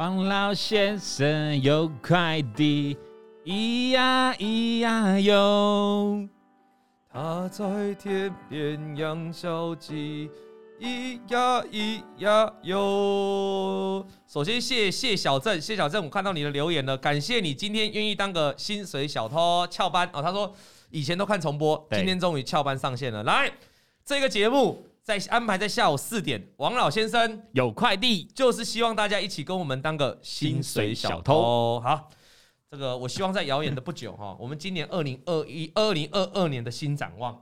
王老先生有快递，咿呀咿呀哟。他在天边养小鸡，咿呀咿呀哟。首先谢谢小郑，谢小郑，我看到你的留言了，感谢你今天愿意当个薪水小偷翘班哦。他说以前都看重播，今天终于翘班上线了。来，这个节目在安排在下午四点，王老先生有快递，就是希望大家一起跟我们当个薪水小偷。好。这个我希望在遥远的不久哈，我们今年二零二一、二零二二年的新展望，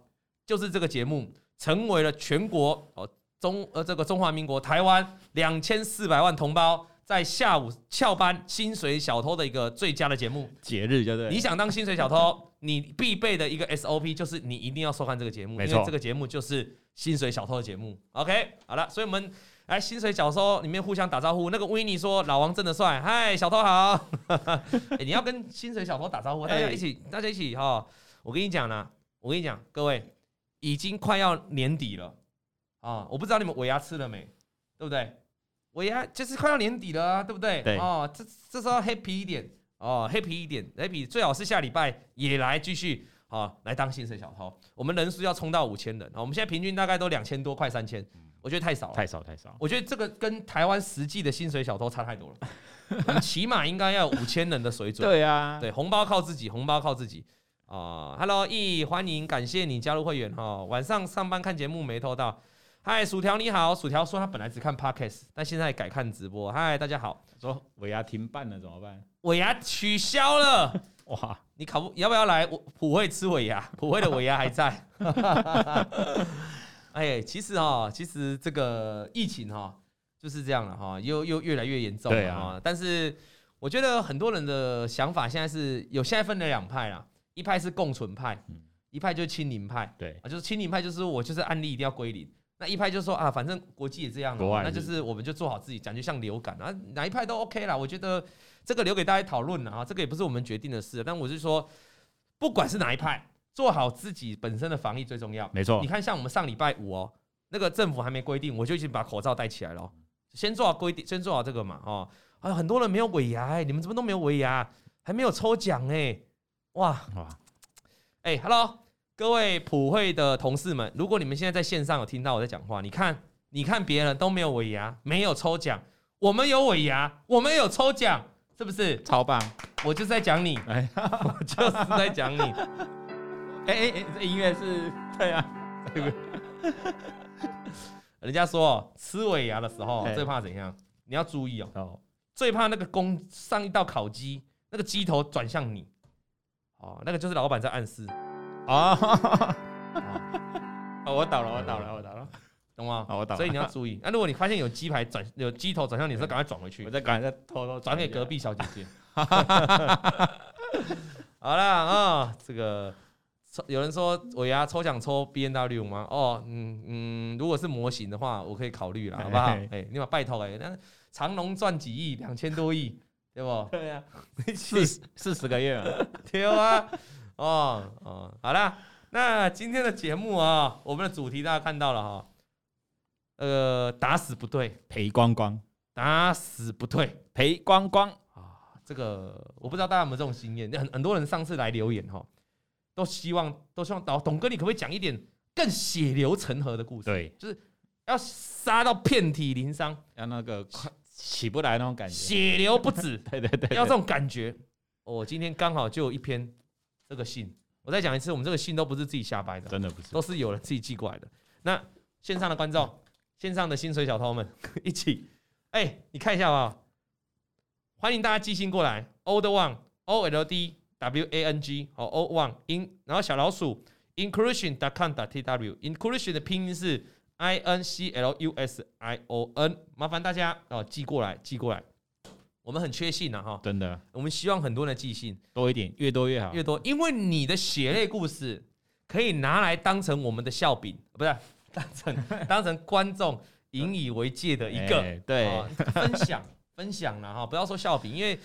就是这个节目成为了全国哦中呃这个中华民国台湾两千四百万同胞在下午翘班薪水小偷的一个最佳的节目。节日就对。你想当薪水小偷，你必备的一个 SOP 就是你一定要收看这个节目，没错，因为这个节目就是薪水小偷的节目。OK，好了，所以我们。来，薪水小偷里面互相打招呼。那个维尼说：“老王真的帅。”嗨，小偷好。欸，你要跟薪水小偷打招呼，大家一起，大家一起哈。我跟你讲呢，我跟你讲，各位已经快要年底了啊！我不知道你们尾牙吃了没，对不对？尾牙就是快要年底了啊，对不对？对哦，这这时候 happy 一点哦，happy 一点，happy 最好是下礼拜也来继续啊，来当薪水小偷。我们人数要冲到五千人，我们现在平均大概都两千多，快三千。我觉得太少了，太少太少。我觉得这个跟台湾实际的薪水小偷差太多了。我们起码应该要五千人的水准。对啊，对，红包靠自己，红包靠自己啊。Hello E，欢迎，感谢你加入会员哈。晚上上班看节目没偷到。嗨，薯条你好，薯条说他本来只看 Podcast，但现在改看直播。嗨，大家好。说尾牙停办了怎么办？尾牙取消了。哇，你考不要不要来普惠吃尾牙？普惠的尾牙还在。哎，其实哈，其实这个疫情哈就是这样了哈，又又越来越严重了哈。但是我觉得很多人的想法现在是有，现在分了两派啦，一派是共存派，一派就是清零派。对啊，就是清零派就是我就是案例一定要归零，那一派就是说啊，反正国际也这样了，那就是我们就做好自己，感觉像流感啊，哪一派都 OK 啦。我觉得这个留给大家讨论了啊，这个也不是我们决定的事。但我是说，不管是哪一派。做好自己本身的防疫最重要，没错。你看，像我们上礼拜五哦，那个政府还没规定，我就已经把口罩戴起来了。先做好规定，先做好这个嘛，哦。啊，很多人没有尾牙，哎，你们怎么都没有尾牙，还没有抽奖哎，哇哇，哎，Hello，各位普惠的同事们，如果你们现在在线上有听到我在讲话，你看，你看别人都没有尾牙，没有抽奖，我们有尾牙，我们有抽奖，是不是？超棒！我就是在讲你，哎，我就是在讲你。哎哎哎，这音乐是对啊，对不对。人家说吃尾牙的时候最怕怎样？你要注意哦，最怕那个公上一道烤鸡，那个鸡头转向你，哦，那个就是老板在暗示啊。哦，我倒了，我倒了，我倒了，懂吗？我倒了。所以你要注意，那如果你发现有鸡排转有鸡头转向你，是赶快转回去，我再赶快再偷偷转给隔壁小姐姐。好了啊，这个。有人说尾牙抽奖抽 B N W 吗？哦，嗯嗯，如果是模型的话，我可以考虑了，好不好？哎、欸，你把拜托哎，那长隆赚几亿，两千多亿，对不？对呀、啊，四四十个月啊，对啊，哦哦，好啦，那今天的节目啊，我们的主题大家看到了哈，呃，打死不对，赔光光，打死不退，赔光光啊，这个我不知道大家有没有这种经验，很很多人上次来留言哈。都希望，都希望导董哥，你可不可以讲一点更血流成河的故事？对，就是要杀到遍体鳞伤，要那个快起不来那种感觉，血流不止。对对对，要这种感觉。我今天刚好就有一篇这个信，我再讲一次，我们这个信都不是自己瞎掰的，真的不是，都是有人自己寄过来的。那线上的观众，线上的薪水小偷们，一起，哎，你看一下啊，欢迎大家寄信过来，old one o l d。W A N G 哦，O one in，然后小老鼠 inclusion dot com dot T W inclusion 的拼音是 I N C L U S I O N，麻烦大家哦寄过来，寄过来，我们很缺信呐哈，真的，我们希望很多人寄信。多一点，越多越好，越多，因为你的血泪故事可以拿来当成我们的笑柄，不是 当成当成观众引以为戒的一个、欸、对。分享 分享了哈，不要说笑柄，因为。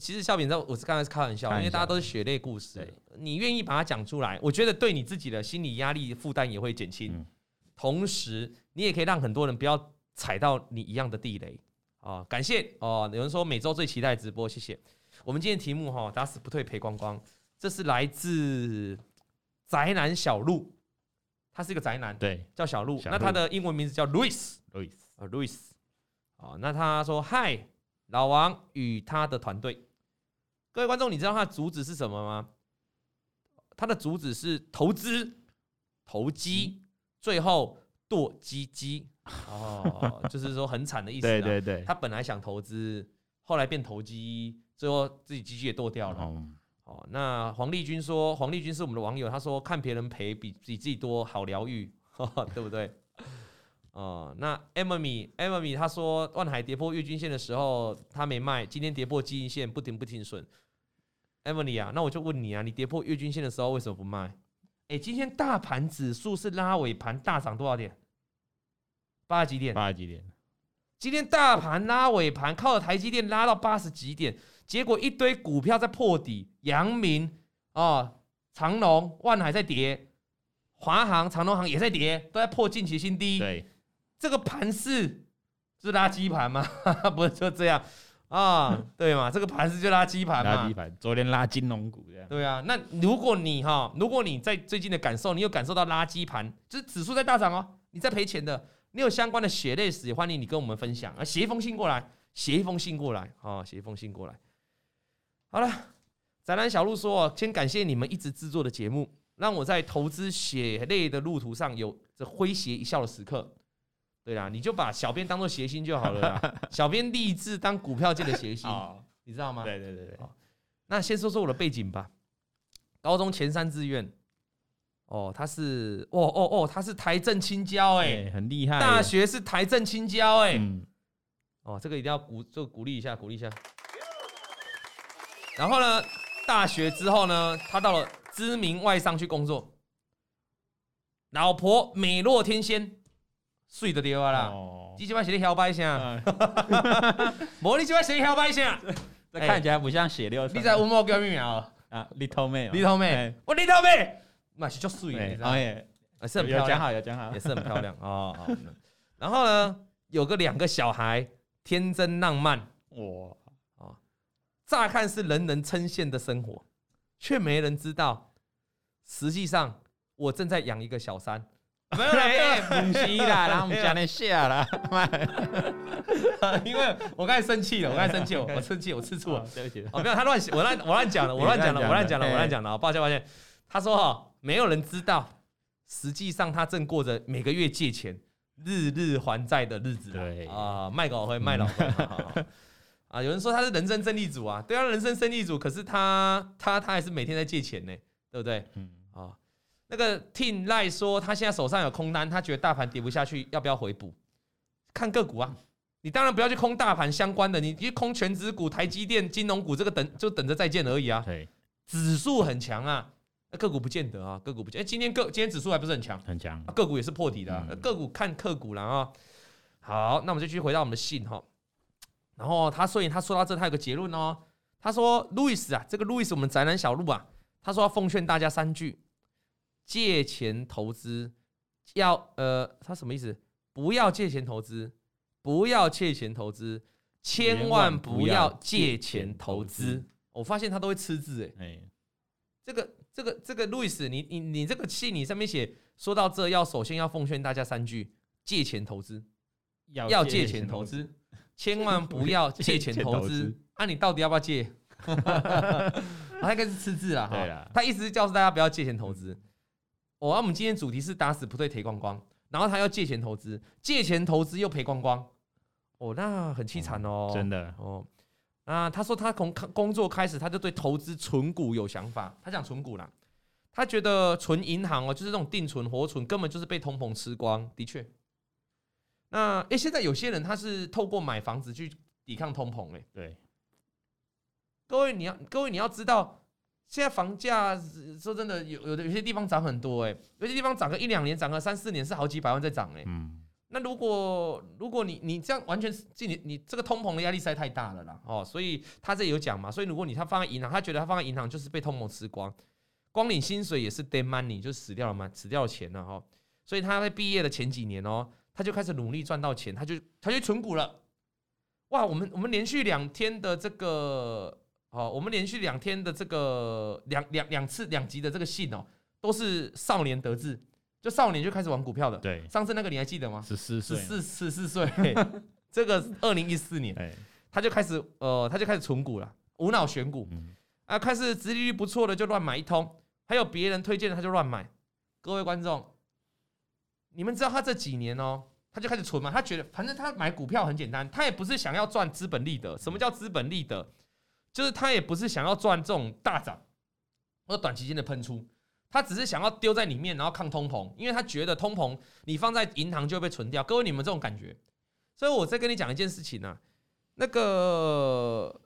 其实笑柄在，我是刚才是开玩笑，因为大家都是血泪故事，你愿意把它讲出来，我觉得对你自己的心理压力负担也会减轻，同时你也可以让很多人不要踩到你一样的地雷啊，感谢哦。有人说每周最期待直播，谢谢。我们今天题目哈，打死不退赔光光，这是来自宅男小鹿，他是一个宅男，对，叫小鹿。小鹿那他的英文名字叫 Louis，Louis 啊，Louis。啊，那他说嗨，老王与他的团队，各位观众，你知道他的主旨是什么吗？他的主旨是投资、投机，最后剁鸡鸡。哦，就是说很惨的意思。对对对，他本来想投资，后来变投机，最后自己鸡鸡也剁掉了。嗯、哦，那黄丽君说，黄丽君是我们的网友，他说看别人赔比比自己多好疗愈，对不对？哦，那 Emily，Emily 他说万海跌破月均线的时候他没卖，今天跌破季线不停不停损。Emily 啊，那我就问你啊，你跌破月均线的时候为什么不卖？哎、欸，今天大盘指数是拉尾盘大涨多少点？八十几点？八十几点？今天大盘拉尾盘，靠着台积电拉到八十几点，结果一堆股票在破底，阳明啊、哦、长隆、万海在跌，华航、长隆航也在跌，都在破近期新低。对，这个盘势是垃圾盘吗？不是就这样啊？对嘛？这个盘子就垃圾盘嘛？垃圾盘。昨天拉金融股这样。对啊，那如果你哈，如果你在最近的感受，你有感受到垃圾盘，就是指数在大涨哦，你在赔钱的。你有相关的血泪史，也欢迎你跟我们分享啊！写一封信过来，写一封信过来啊！写一封信过来。好了，宅男小路说：“先感谢你们一直制作的节目，让我在投资血泪的路途上有着诙谐一笑的时刻。”对啦，你就把小编当做谐星就好了啦。小编立志当股票界的谐星，你知道吗？对对对对。那先说说我的背景吧。高中前三志愿。哦，他是哦哦哦，他是台政青交哎，很厉害。大学是台政青交哎，嗯、哦，这个一定要鼓，就鼓励一下，鼓励一下。然后呢，大学之后呢，他到了知名外商去工作，老婆美若天仙，睡得掉啦。哦，你喜欢写的摇摆声，魔力喜欢写的摇摆声，这看起来不像血六。你在问我叫咩名啊？Little 妹，Little 妹，我 Little 妹。那是叫水，哦耶，是很漂亮，讲好有讲好，也是很漂亮哦。然后呢，有个两个小孩，天真浪漫，哇啊！乍看是人人称羡的生活，却没人知道，实际上我正在养一个小三。没有嘞，不是啦，然后我们讲点下啦。因为我刚才生气了，我刚才生气，我生气，我吃醋了，对不起。哦，没有，他乱，我乱，我乱讲了，我乱讲了，我乱讲了，我乱讲了，抱歉，抱歉。他说哈。没有人知道，实际上他正过着每个月借钱、日日还债的日子。对啊，卖狗会卖老公啊！有人说他是人生胜利组啊，对啊，人生胜利组。可是他他他还是每天在借钱呢，对不对？嗯啊，那个 Tin 赖说他现在手上有空单，他觉得大盘跌不下去，要不要回补？看个股啊，你当然不要去空大盘相关的，你去空全指股、台积电、金融股，这个等就等着再见而已啊。对，指数很强啊。那个股不见得啊，个股不见。哎，今天个今天指数还不是很强，很强。个股也是破底的，个股看个股了啊。好，那我们就继续回到我们的信哈。然后他所以他说到这，他有个结论哦。他说，路易斯啊，这个路易斯，我们宅男小路啊，他说要奉劝大家三句：借钱投资要呃，他什么意思？不要借钱投资，不要借钱投资，千万不要借钱投资。我发现他都会吃字哎，这个。这个这个路易斯，你你你这个信你上面写说到这，要首先要奉劝大家三句：借钱投资，要借钱投资，千万不要借钱投资。那 你到底要不要借？他应该是吃字了哈。他意思是告诉大家不要借钱投资。哦，我们今天主题是打死不退赔光光，然后他要借钱投资，借钱投资又赔光光。哦，那很凄惨哦，真的哦。啊，他说他从工作开始，他就对投资存股有想法。他讲存股啦，他觉得存银行哦，就是这种定存、活存，根本就是被通膨吃光。的确，那诶，现在有些人他是透过买房子去抵抗通膨。诶，对，各位你要各位你要知道，现在房价说真的有有的有些地方涨很多，哎，有些地方涨个一两年，涨个三四年是好几百万在涨，哎。嗯。那如果如果你你这样完全是你你这个通膨的压力实在太大了啦哦，所以他这里有讲嘛，所以如果你他放在银行，他觉得他放在银行就是被通膨吃光，光领薪水也是 dead money 就死掉了嘛，死掉了钱了哈，所以他在毕业的前几年哦，他就开始努力赚到钱，他就他就存股了。哇，我们我们连续两天的这个，哦，我们连续两天的这个两两两次两集的这个信哦，都是少年得志，就少年就开始玩股票的。对，上次那个你还记得吗？十四岁，十四十四岁，这个二零一四年，他就开始呃，他就开始存股了，无脑选股，嗯、啊，开始殖利率不错的就乱买一通，还有别人推荐的他就乱买。各位观众，你们知道他这几年哦？他就开始存嘛，他觉得反正他买股票很简单，他也不是想要赚资本利得。什么叫资本利得？就是他也不是想要赚这种大涨或者短期间的喷出，他只是想要丢在里面，然后抗通膨，因为他觉得通膨你放在银行就会被存掉。各位，你们这种感觉，所以我再跟你讲一件事情啊，那个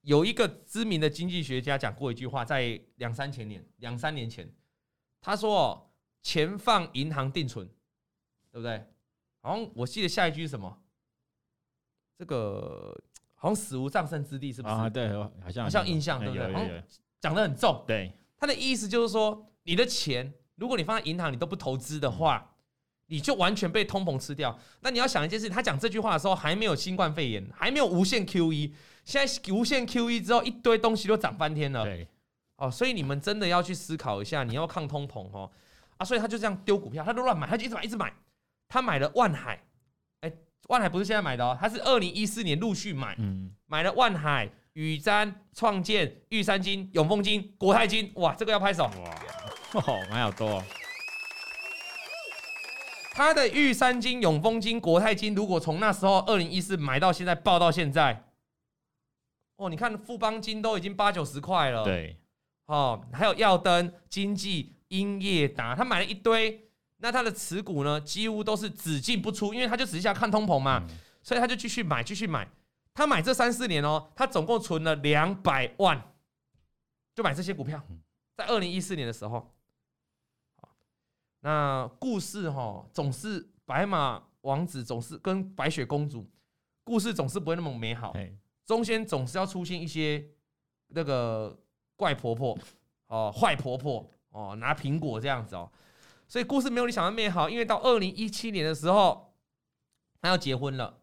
有一个知名的经济学家讲过一句话，在两三千年、两三年前，他说：“钱放银行定存，对不对？”好像我记得下一句是什么？这个好像死无葬身之地，是不是？啊，对，好像好像印象，对不对？讲得很重。对，他的意思就是说，你的钱，如果你放在银行，你都不投资的话，你就完全被通膨吃掉。那你要想一件事，他讲这句话的时候，还没有新冠肺炎，还没有无限 QE，现在无限 QE 之后，一堆东西都涨翻天了。对，哦，所以你们真的要去思考一下，你要抗通膨哦。啊，所以他就这样丢股票，他都乱买，他就一直买，一直买。他买了万海，哎，万海不是现在买的哦，他是二零一四年陆续买，嗯，买了万海、宇瞻、创建、玉山金、永丰金、国泰金，哇，这个要拍手，哇，哦，蛮好多哦。他的玉山金、永丰金、国泰金，如果从那时候二零一四买到现在报到现在，哦，你看富邦金都已经八九十块了，对，哦，还有耀登、经济、英业达，他买了一堆。那他的持股呢，几乎都是只进不出，因为他就只是想看通膨嘛，所以他就继续买，继续买。他买这三四年哦，他总共存了两百万，就买这些股票。在二零一四年的时候，那故事哈，总是白马王子总是跟白雪公主，故事总是不会那么美好，中间总是要出现一些那个怪婆婆哦，坏婆婆哦，拿苹果这样子哦。所以故事没有你想的美好，因为到二零一七年的时候，他要结婚了。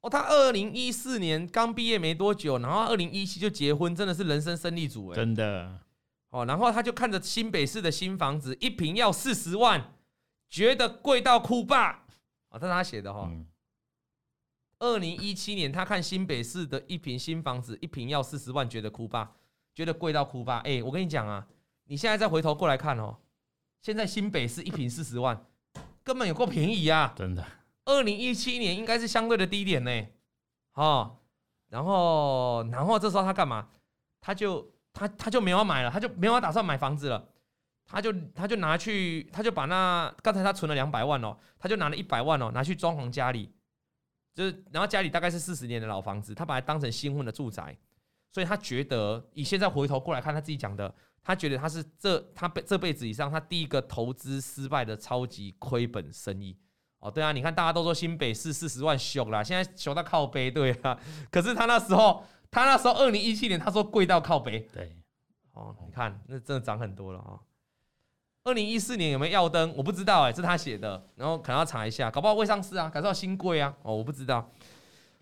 哦，他二零一四年刚毕业没多久，然后二零一七就结婚，真的是人生胜利组哎，真的。哦，然后他就看着新北市的新房子，一平要四十万，觉得贵到哭吧。哦，这是他写的哈。二零一七年他看新北市的一平新房子，一平要四十万，觉得哭吧，觉得贵到哭吧。哎，我跟你讲啊，你现在再回头过来看哦。现在新北市一坪四十万，根本有够便宜啊！真的，二零一七年应该是相对的低点呢。哦，然后，然后这时候他干嘛？他就他他就没有买了，他就没有打算买房子了。他就他就拿去，他就把那刚才他存了两百万哦，他就拿了一百万哦，拿去装潢家里，就是然后家里大概是四十年的老房子，他把它当成新婚的住宅，所以他觉得以现在回头过来看他自己讲的。他觉得他是这他辈这辈子以上他第一个投资失败的超级亏本生意哦，对啊，你看大家都说新北市四十万凶啦，现在熊到靠背，对啊，可是他那时候他那时候二零一七年他说贵到靠背，对，哦，你看那真的涨很多了啊。二零一四年有没有耀灯？我不知道哎，这是他写的，然后可能要查一下，搞不好未上市啊，改造新贵啊，哦，我不知道。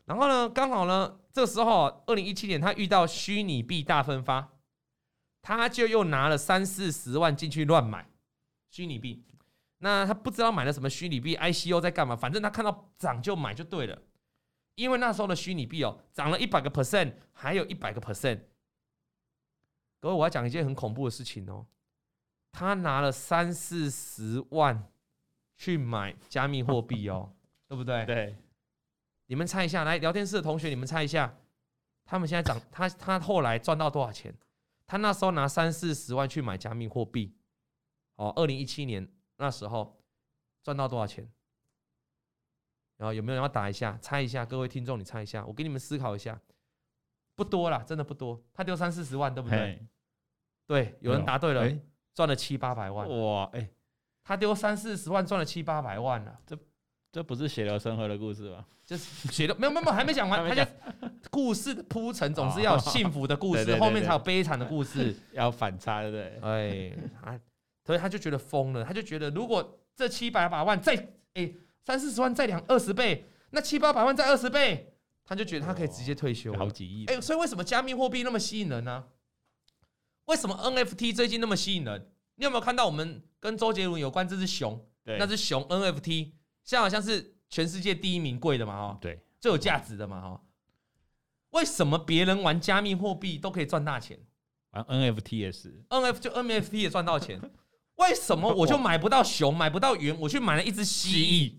然后呢，刚好呢，这时候二零一七年他遇到虚拟币大分发。他就又拿了三四十万进去乱买虚拟币，那他不知道买了什么虚拟币，ICO 在干嘛？反正他看到涨就买就对了，因为那时候的虚拟币哦，涨了一百个 percent，还有一百个 percent。各位，我要讲一件很恐怖的事情哦，他拿了三四十万去买加密货币哦，对不对？对。你们猜一下，来聊天室的同学，你们猜一下，他们现在涨，他他后来赚到多少钱？他那时候拿三四十万去买加密货币，哦，二零一七年那时候赚到多少钱？然后有没有人要打一下，猜一下？各位听众，你猜一下，我给你们思考一下，不多啦，真的不多。他丢三四十万，对不对？对，有人答对了，赚了七八百万。哇，哎，他丢三四十万，赚了七八百万了，这。这不是血流成河的故事吧？就是血流没有没有没有还没讲完，他就故事的铺陈总是要有幸福的故事，后面才有悲惨的故事，要反差，对不对？哎，啊，所以他就觉得疯了，他就觉得如果这七百把万再哎三四十万再两二十倍，那七八百万再二十倍，他就觉得他可以直接退休，好几亿。哎，所以为什么加密货币那么吸引人呢？为什么 NFT 最近那么吸引人？你有没有看到我们跟周杰伦有关这只熊？对，那只熊 NFT 现在好像是全世界第一名贵的嘛？哈，对，最有价值的嘛？哈，为什么别人玩加密货币都可以赚大钱？玩 NFT 也是，NFT 就 NFT 也赚到钱，为什么我就买不到熊，买不到猿，我去买了一只蜥蜴？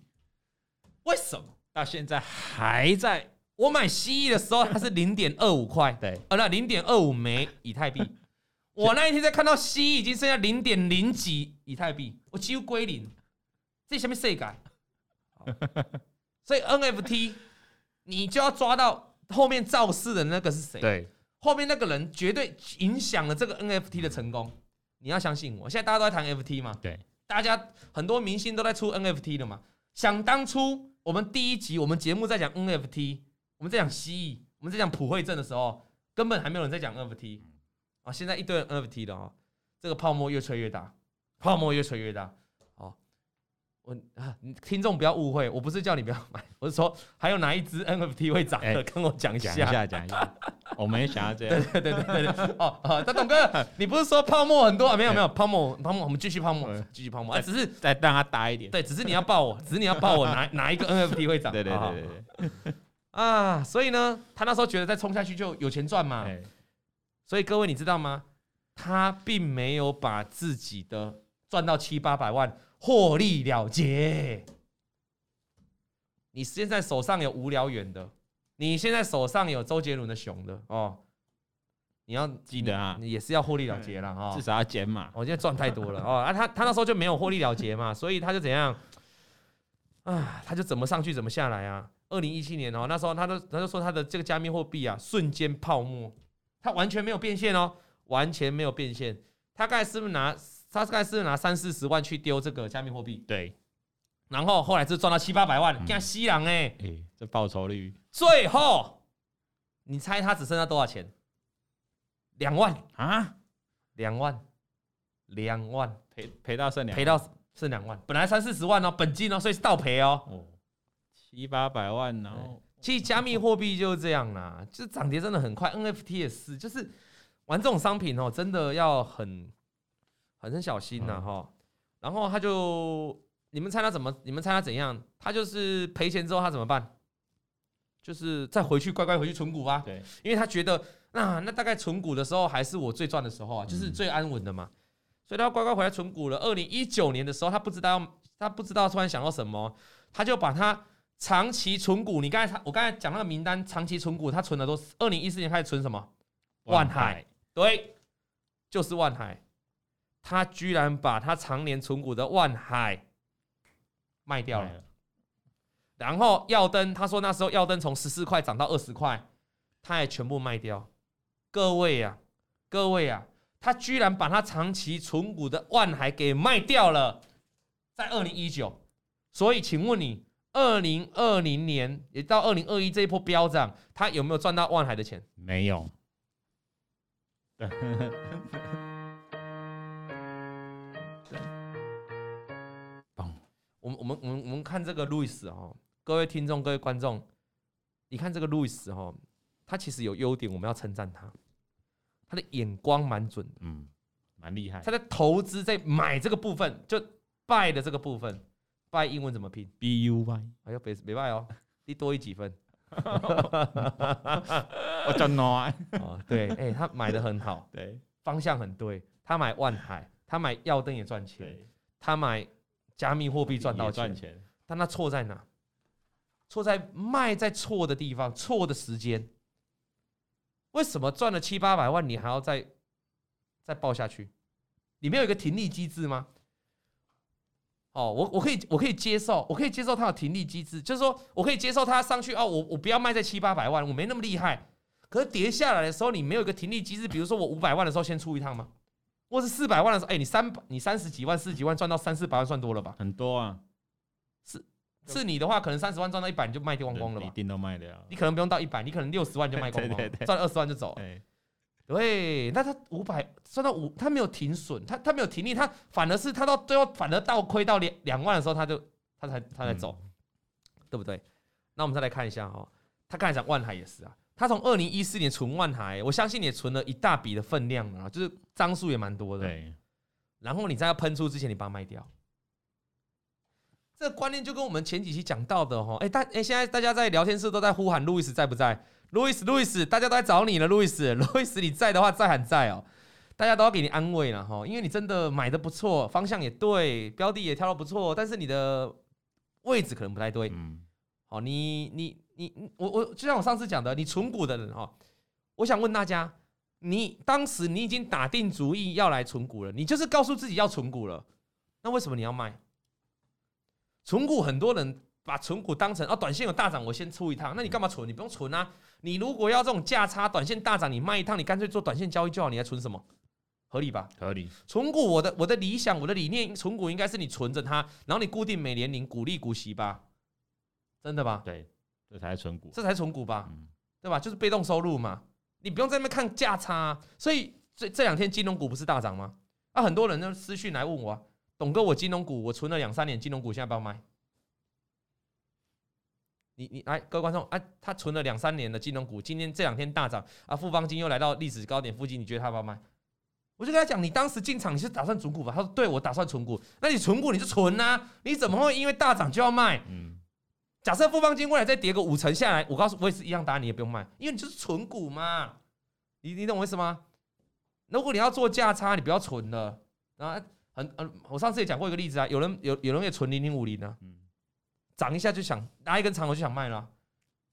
为什么到现在还在？我买蜥蜴的时候，它是零点二五块，对，呃，那零点二五枚以太币。我那一天在看到蜥蜴已经剩下零点零几以太币，我几乎归零。这下面谁改？所以 NFT 你就要抓到后面造势的那个是谁？对，后面那个人绝对影响了这个 NFT 的成功。你要相信我，现在大家都在谈 NFT 嘛？对，大家很多明星都在出 NFT 的嘛。想当初我们第一集我们节目在讲 NFT，我们在讲蜥蜴，我们在讲普惠证的时候，根本还没有人在讲 NFT 啊。现在一堆 NFT 的啊，这个泡沫越吹越大，泡沫越吹越大。我啊，听众不要误会，我不是叫你不要买，我是说还有哪一支 NFT 会涨的，欸、跟我讲一下，讲一下，讲一下。我们也想要这样。对 对对对对。哦哦，那董哥，你不是说泡沫很多啊？没有没有，泡沫泡沫，我们继续泡沫，继续泡沫。啊，只是再让它大一点。对，只是你要报我，只是你要报我哪哪一个 NFT 会涨。对对对对对。啊，所以呢，他那时候觉得再冲下去就有钱赚嘛。所以各位你知道吗？他并没有把自己的赚到七八百万。获利了结。你现在手上有无聊远的，你现在手上有周杰伦的熊的哦，你要记得啊，你也是要获利了结了哈，至少要减码。我现在赚太多了哦，啊，他他那时候就没有获利了结嘛，所以他就怎样啊，他就怎么上去怎么下来啊。二零一七年哦，那时候他都他就说他的这个加密货币啊，瞬间泡沫，他完全没有变现哦，完全没有变现，他刚才是不是拿？他大概是拿三四十万去丢这个加密货币，对，然后后来是赚到七八百万，像西洋哎，这报酬率，最后你猜他只剩下多少钱？两万。啊，两万，两万。赔赔到剩两，赔到剩两万，本来三四十万哦，本金哦，所以是倒赔哦，哦，七八百万，然后其实加密货币就是这样啦，就是涨跌真的很快，NFT 也是，就是玩这种商品哦，真的要很。很小心呐哈，然后他就，你们猜他怎么？你们猜他怎样？他就是赔钱之后他怎么办？就是再回去乖乖回去存股吧。对，因为他觉得那那大概存股的时候还是我最赚的时候啊，就是最安稳的嘛。所以他乖乖回来存股了。二零一九年的时候，他不知道他不知道突然想到什么，他就把他长期存股。你刚才我刚才讲那个名单，长期存股，他存的都是二零一四年开始存什么？万海，对，就是万海。他居然把他常年存股的万海卖掉了，然后耀登，他说那时候耀登从十四块涨到二十块，他也全部卖掉。各位呀，各位呀，他居然把他长期存股的万海给卖掉了，在二零一九。所以，请问你，二零二零年也到二零二一这一波飙涨，他有没有赚到万海的钱？没有。我们我们我们我们看这个路易斯哈，各位听众各位观众，你看这个路易斯哈，他其实有优点，我们要称赞他，他的眼光蛮准的，嗯，蛮厉害。他在投资在买这个部分，就 buy 的这个部分，buy 英文怎么拼？B U Y。哎呦，别别 buy 哦，你多一几分。我真爱哦，对，哎，他买的很好，对，方向很对。他买万海，他买耀登也赚钱，他买。加密货币赚到钱，钱但他错在哪？错在卖在错的地方，错的时间。为什么赚了七八百万，你还要再再报下去？里面有一个停利机制吗？哦，我我可以我可以接受，我可以接受它有停利机制，就是说我可以接受它上去哦，我我不要卖在七八百万，我没那么厉害。可是跌下来的时候，你没有一个停利机制，比如说我五百万的时候先出一趟吗？或是四百万的时候，哎，你三你三十几万、四十几万赚到三四百万，算多了吧？很多啊，是是你的话，可能三十万赚到一百，你就卖掉光光了吧？一定都卖掉。你可能不用到一百，你可能六十万就卖光光，赚二十万就走了。对，那他五百赚到五，他没有停损，他他没有停利，他反而是他到最后反而倒亏到两两万的时候，他就他才他才走，对不对？那我们再来看一下哈，他刚才讲万海也是啊，他从二零一四年存万台，我相信也存了一大笔的分量啊，就是张数也蛮多的。对，然后你在要喷出之前，你把它卖掉。这个观念就跟我们前几期讲到的哈，哎大哎，现在大家在聊天室都在呼喊路易斯在不在？路易斯路易斯，大家都在找你了，路易斯路易斯你在的话再喊在哦，大家都要给你安慰了哈，因为你真的买的不错，方向也对，标的也挑的不错，但是你的位置可能不太对。嗯，好，你你你我我就像我上次讲的，你存股的人哈，我想问大家，你当时你已经打定主意要来存股了，你就是告诉自己要存股了，那为什么你要卖？存股很多人把存股当成啊，短线有大涨，我先出一趟。那你干嘛存？你不用存啊。你如果要这种价差，短线大涨，你卖一趟，你干脆做短线交易就好。你还存什么？合理吧？合理。存股，我的我的理想，我的理念，存股应该是你存着它，然后你固定每年领股利股息吧？真的吧？对，这才是存股，这才是存股吧？嗯，对吧？就是被动收入嘛。你不用在那边看价差啊。所以这这两天金融股不是大涨吗？啊，很多人就私讯来问我啊。董哥，我金融股我存了两三年，金融股现在不要卖。你你来，各位观众啊，他存了两三年的金融股，今天这两天大涨啊，富邦金又来到历史高点附近，你觉得他要不要卖？我就跟他讲，你当时进场你是打算存股吧？他说对，我打算存股。那你存股你就存啊，你怎么会因为大涨就要卖？嗯，假设富邦金未来再跌个五成下来，我告诉我也是一样答案，你也不用卖，因为你就是存股嘛。你你懂我意思吗？如果你要做价差，你不要存了啊。很嗯，我上次也讲过一个例子啊，有人有有人也存零零五零呢，涨一下就想拿一根长头就想卖了，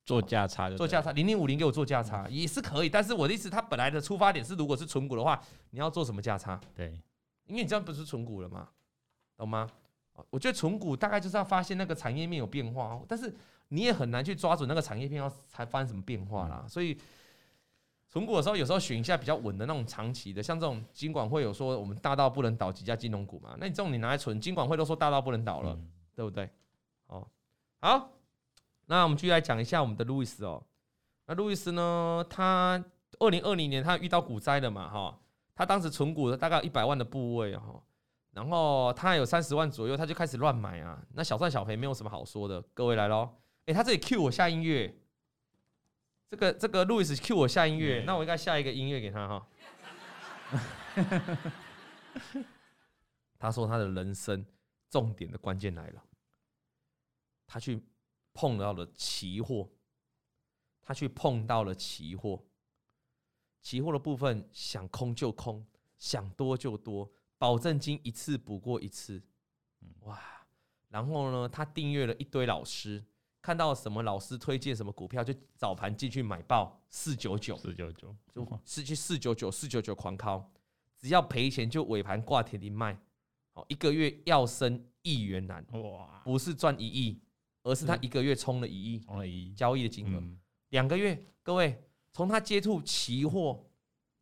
做价差，做价差，零零五零给我做价差也是可以，但是我的意思，它本来的出发点是，如果是存股的话，你要做什么价差？对，因为你这样不是存股了吗？懂吗？我觉得存股大概就是要发现那个产业面有变化，但是你也很难去抓准那个产业面要才发生什么变化啦，所以。存股的时候，有时候选一下比较稳的那种长期的，像这种金管会有说我们大到不能倒几家金融股嘛？那你这种你拿来存，金管会都说大到不能倒了，嗯、对不对？哦，好，那我们继续来讲一下我们的路易斯哦。那路易斯呢，他二零二零年他遇到股灾了嘛？哈，他当时存股的大概一百万的部位哈，然后他有三十万左右，他就开始乱买啊。那小赚小赔没有什么好说的，各位来喽。诶，他这里 cue 我下音乐。这个这个路易斯 Q 我下音乐，那我应该下一个音乐给他哈。他说他的人生重点的关键来了，他去碰到了期货，他去碰到了期货，期货的部分想空就空，想多就多，保证金一次补过一次，哇！然后呢，他订阅了一堆老师。看到什么老师推荐什么股票，就早盘进去买爆四九九，四九九。就失去四九九，四九九狂敲，只要赔钱就尾盘挂铁钉卖。好，一个月要升亿元难，哇，不是赚一亿，而是他一个月冲了一亿，冲了一亿。交易的金额。两个月，各位从他接触期货，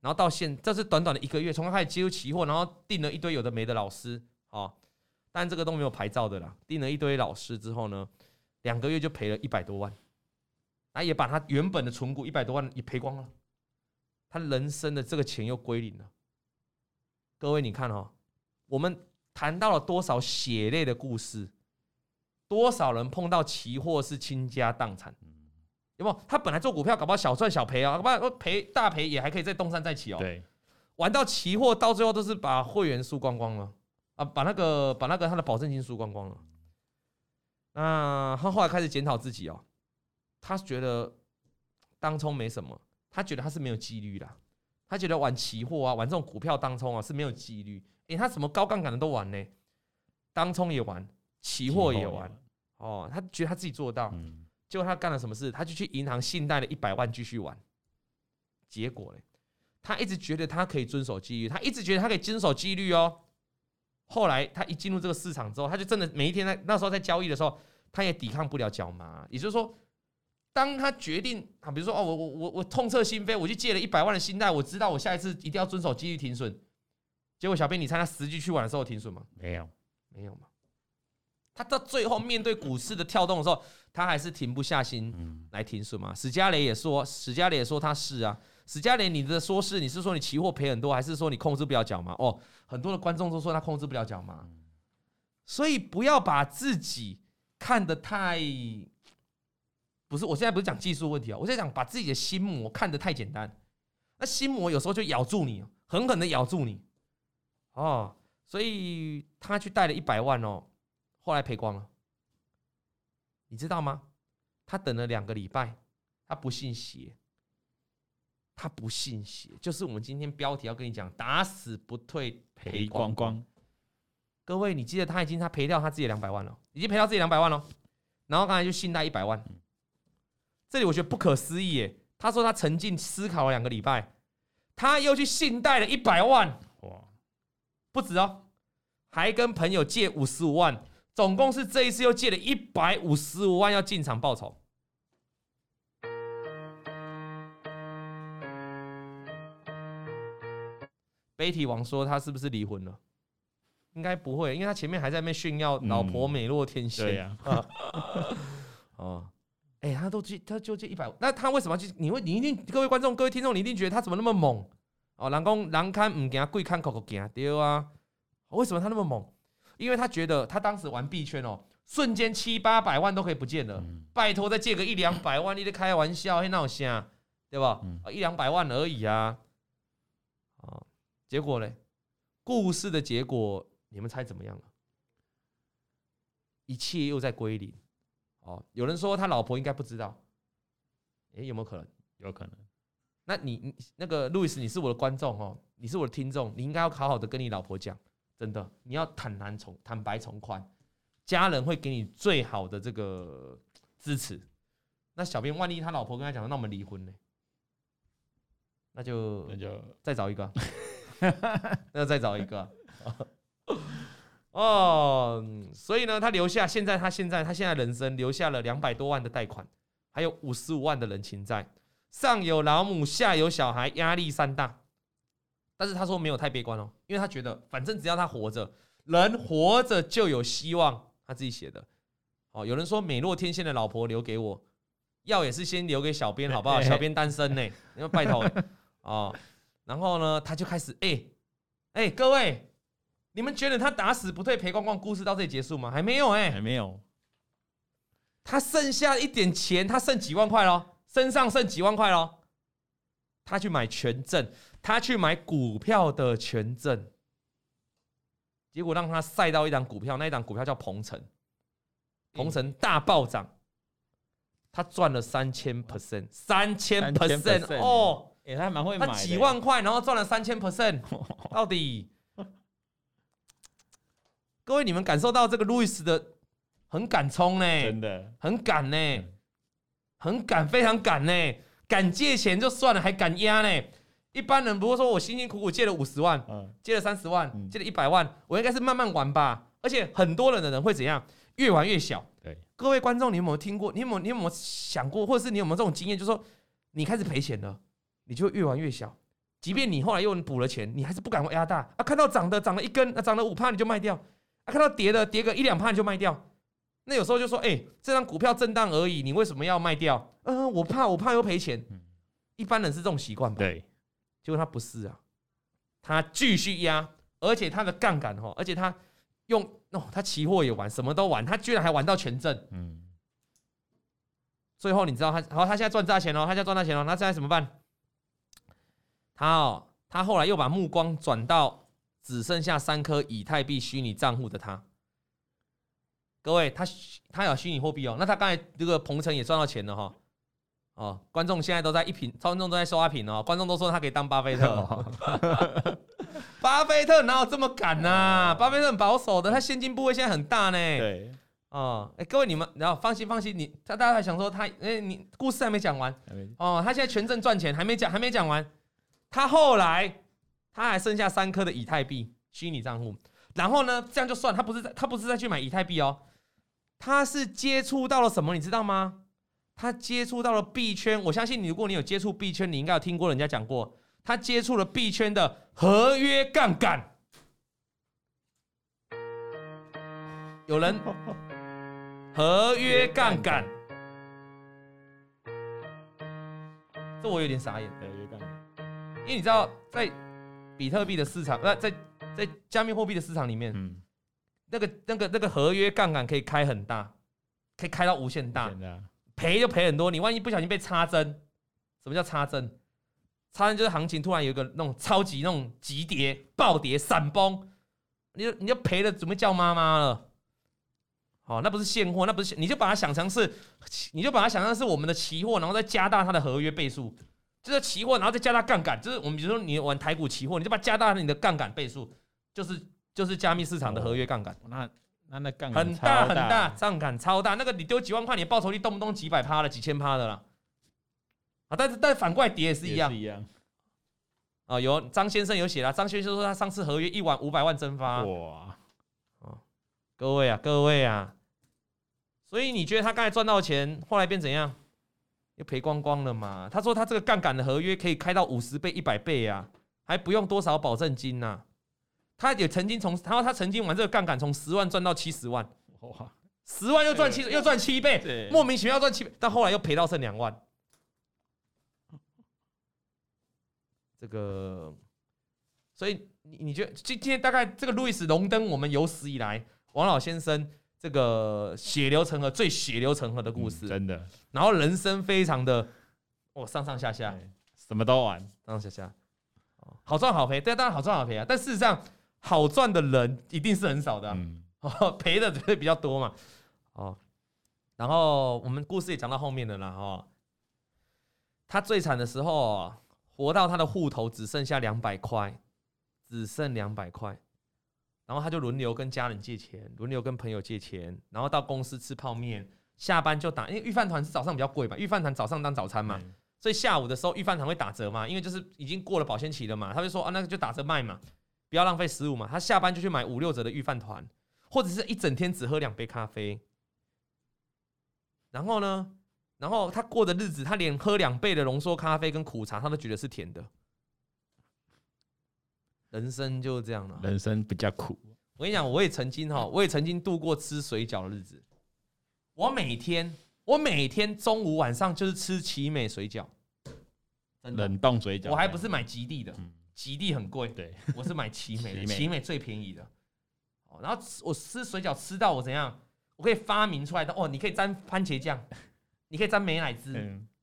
然后到现，这是短短的一个月，从他开始接触期货，然后订了一堆有的没的老师，好，但这个都没有牌照的啦，订了一堆老师之后呢？两个月就赔了一百多万，啊，也把他原本的存股一百多万也赔光了，他人生的这个钱又归零了。各位，你看哦，我们谈到了多少血泪的故事，多少人碰到期货是倾家荡产，有没有？他本来做股票搞不好小赚小赔啊，搞不好赔大赔也还可以再东山再起哦。对，玩到期货到最后都是把会员输光光了。啊，把那个把那个他的保证金输光光了。那他后来开始检讨自己哦，他觉得当冲没什么，他觉得他是没有纪律的，他觉得玩期货啊，玩这种股票当冲啊是没有纪律，诶，他什么高杠杆的都玩呢，当冲也玩，期货也玩，哦，他觉得他自己做到，结果他干了什么事？他就去银行信贷了一百万继续玩，结果呢，他一直觉得他可以遵守纪律，他一直觉得他可以遵守纪律哦。后来他一进入这个市场之后，他就真的每一天在那时候在交易的时候，他也抵抗不了脚麻。也就是说，当他决定啊，比如说哦，我我我我痛彻心扉，我去借了一百万的信贷，我知道我下一次一定要遵守纪律停损。结果小编，你猜他实际去玩的时候停损吗？没有，没有嘛。他到最后面对股市的跳动的时候，他还是停不下心来停损嘛。史嘉蕾也说，史嘉蕾也说他是啊。史嘉蕾，你的说是你是说你期货赔很多，还是说你控制不了脚嘛？哦，很多的观众都说他控制不了脚嘛，所以不要把自己看得太不是，我现在不是讲技术问题啊，我在讲把自己的心魔看得太简单，那心魔有时候就咬住你，狠狠的咬住你，哦，所以他去贷了一百万哦，后来赔光了，你知道吗？他等了两个礼拜，他不信邪，他不信邪，就是我们今天标题要跟你讲，打死不退赔光光。各位，你记得他已经他赔掉他自己两百万了，已经赔掉自己两百万了，然后刚才就信贷一百万。这里我觉得不可思议耶！他说他沉浸思考了两个礼拜，他又去信贷了一百万，哇，不止哦，还跟朋友借五十五万，总共是这一次又借了一百五十五万要进场报仇。悲体王说他是不是离婚了？应该不会，因为他前面还在那边炫耀老婆美若天仙。嗯、对呀、啊，哦。哎、欸，他都借，他就借一百，那他为什么要借？你会，你一定，各位观众、各位听众，你一定觉得他怎么那么猛哦？人讲人看唔惊，鬼看口口惊，对啊？为什么他那么猛？因为他觉得他当时玩币圈哦，瞬间七八百万都可以不见了。嗯、拜托，再借个一两百万，你在开玩笑，还闹啥？对吧？嗯、一两百万而已啊。啊，结果呢？故事的结果，你们猜怎么样了？一切又在归零。哦，有人说他老婆应该不知道，诶，有没有可能？有可能。那你你那个路易斯，你是我的观众哦，你是我的听众，你应该要好好的跟你老婆讲，真的，你要坦然从坦白从宽，家人会给你最好的这个支持。那小编万一他老婆跟他讲，那我们离婚呢？那就那就再找一个，那再找一个。哦，所以呢，他留下现在他现在他现在人生留下了两百多万的贷款，还有五十五万的人情债，上有老母，下有小孩，压力山大。但是他说没有太悲观哦，因为他觉得反正只要他活着，人活着就有希望。他自己写的。哦，有人说美若天仙的老婆留给我，要也是先留给小编好不好？小编单身呢，因为拜托哦。然后呢，他就开始哎哎，各位。你们觉得他打死不退赔光光故事到这里结束吗？还没有哎、欸，还没有。他剩下一点钱，他剩几万块咯，身上剩几万块咯。他去买权证，他去买股票的权证，结果让他晒到一档股票，那一档股票叫鹏程，鹏程大暴涨，他赚了三千 percent，三千 percent 哦，哎，他还蛮会买，他几万块，然后赚了三千 percent，到底？各位，你们感受到这个路易斯的很敢冲呢，真的。很敢呢，很敢，非常敢呢，敢借钱就算了，还敢压呢。一般人不会说，我辛辛苦苦借了五十万，借了三十万，借了一百万，我应该是慢慢玩吧。而且很多人的人会怎样？越玩越小。对，各位观众，你有没有听过？你有没有？你有没有想过？或者是你有没有这种经验？就是说，你开始赔钱了，你就越玩越小。即便你后来又补了钱，你还是不敢压大啊。看到涨的涨了一根，啊涨了五帕，你就卖掉。啊、看到跌的跌个一两帕你就卖掉，那有时候就说：“哎、欸，这张股票震荡而已，你为什么要卖掉？”嗯、呃，我怕，我怕又赔钱。嗯一般人是这种习惯吧？对，结果他不是啊，他继续压，而且他的杠杆哈，而且他用哦，他期货也玩，什么都玩，他居然还玩到权证。嗯，最后你知道他，好，他现在赚大钱了，他现在赚大钱了，那现在怎么办？他哦，他后来又把目光转到。只剩下三颗以太币虚拟账户的他，各位，他他有虚拟货币哦。那他刚才这个鹏程也赚到钱了哈。哦，观众现在都在一瓶，观众都在刷屏哦。观众都说他可以当巴菲特。巴菲特哪有这么敢呢？巴菲特很保守的，他现金部位现在很大呢。对，哦，哎，各位你们，然后放心放心，你他大家还想说他，哎，你故事还没讲完。哦，他现在权证赚钱还没讲，还没讲完。他后来。他还剩下三颗的以太币虚拟账户，然后呢，这样就算他不是在他不是再去买以太币哦，他是接触到了什么，你知道吗？他接触到了币圈。我相信你，如果你有接触币圈，你应该有听过人家讲过，他接触了币圈的合约杠杆。有人合约杠杆，这我有点傻眼。合约杠杆，因为你知道在。比特币的市场，那在在加密货币的市场里面，嗯，那个那个那个合约杠杆可以开很大，可以开到无限大，赔就赔很多。你万一不小心被插针，什么叫插针？插针就是行情突然有一个那种超级那种急跌、暴跌、闪崩，你就你就赔了，准备叫妈妈了。好，那不是现货，那不是，你就把它想成是，你就把它想成是我们的期货，然后再加大它的合约倍数，就是期货，然后再加大杠杆，就是我们比如说你玩台股期货，你就把它加大你的杠杆倍数，就是就是加密市场的合约杠杆。那那那杠杆很大很大，杠杆超大，那个你丢几万块，你的报酬率动不动几百趴了，几千趴的啦。啊，但是但是反过来跌也是一样，一样。啊，有张先生有写了，张先生说他上次合约一晚五百万蒸发。哇，各位啊，各位啊。所以你觉得他刚才赚到钱，后来变怎样？又赔光光了嘛？他说他这个杠杆的合约可以开到五十倍、一百倍啊，还不用多少保证金呐、啊。他也曾经从他说他曾经玩这个杠杆，从十万赚到七十万，哇，十万又赚七又赚七倍，莫名其妙赚七倍，但后来又赔到剩两万。这个，所以你你觉得今今天大概这个路易斯荣登我们有史以来王老先生。这个血流成河，最血流成河的故事，真的。然后人生非常的，哦，上上下下，什么都玩，上上下下，好赚好赔，对，当然好赚好赔啊。但事实上，好赚的人一定是很少的，嗯，赔的绝对比较多嘛。哦，然后我们故事也讲到后面的了哈。他最惨的时候，活到他的户头只剩下两百块，只剩两百块。然后他就轮流跟家人借钱，轮流跟朋友借钱，然后到公司吃泡面，下班就打，因为御饭团是早上比较贵嘛，御饭团早上当早餐嘛，嗯、所以下午的时候御饭团会打折嘛，因为就是已经过了保鲜期了嘛，他就说啊，那个就打折卖嘛，不要浪费食物嘛，他下班就去买五六折的御饭团，或者是一整天只喝两杯咖啡，然后呢，然后他过的日子，他连喝两倍的浓缩咖啡跟苦茶，他都觉得是甜的。人生就是这样了，人生比较苦。我跟你讲，我也曾经哈，我也曾经度过吃水饺的日子。我每天，我每天中午晚上就是吃奇美水饺，冷冻水饺。我还不是买极地的，吉地很贵。对，我是买奇美的，奇美最便宜的。哦然后我吃水饺吃到我怎样？我可以发明出来的哦，你可以沾番茄酱，你可以沾美乃滋，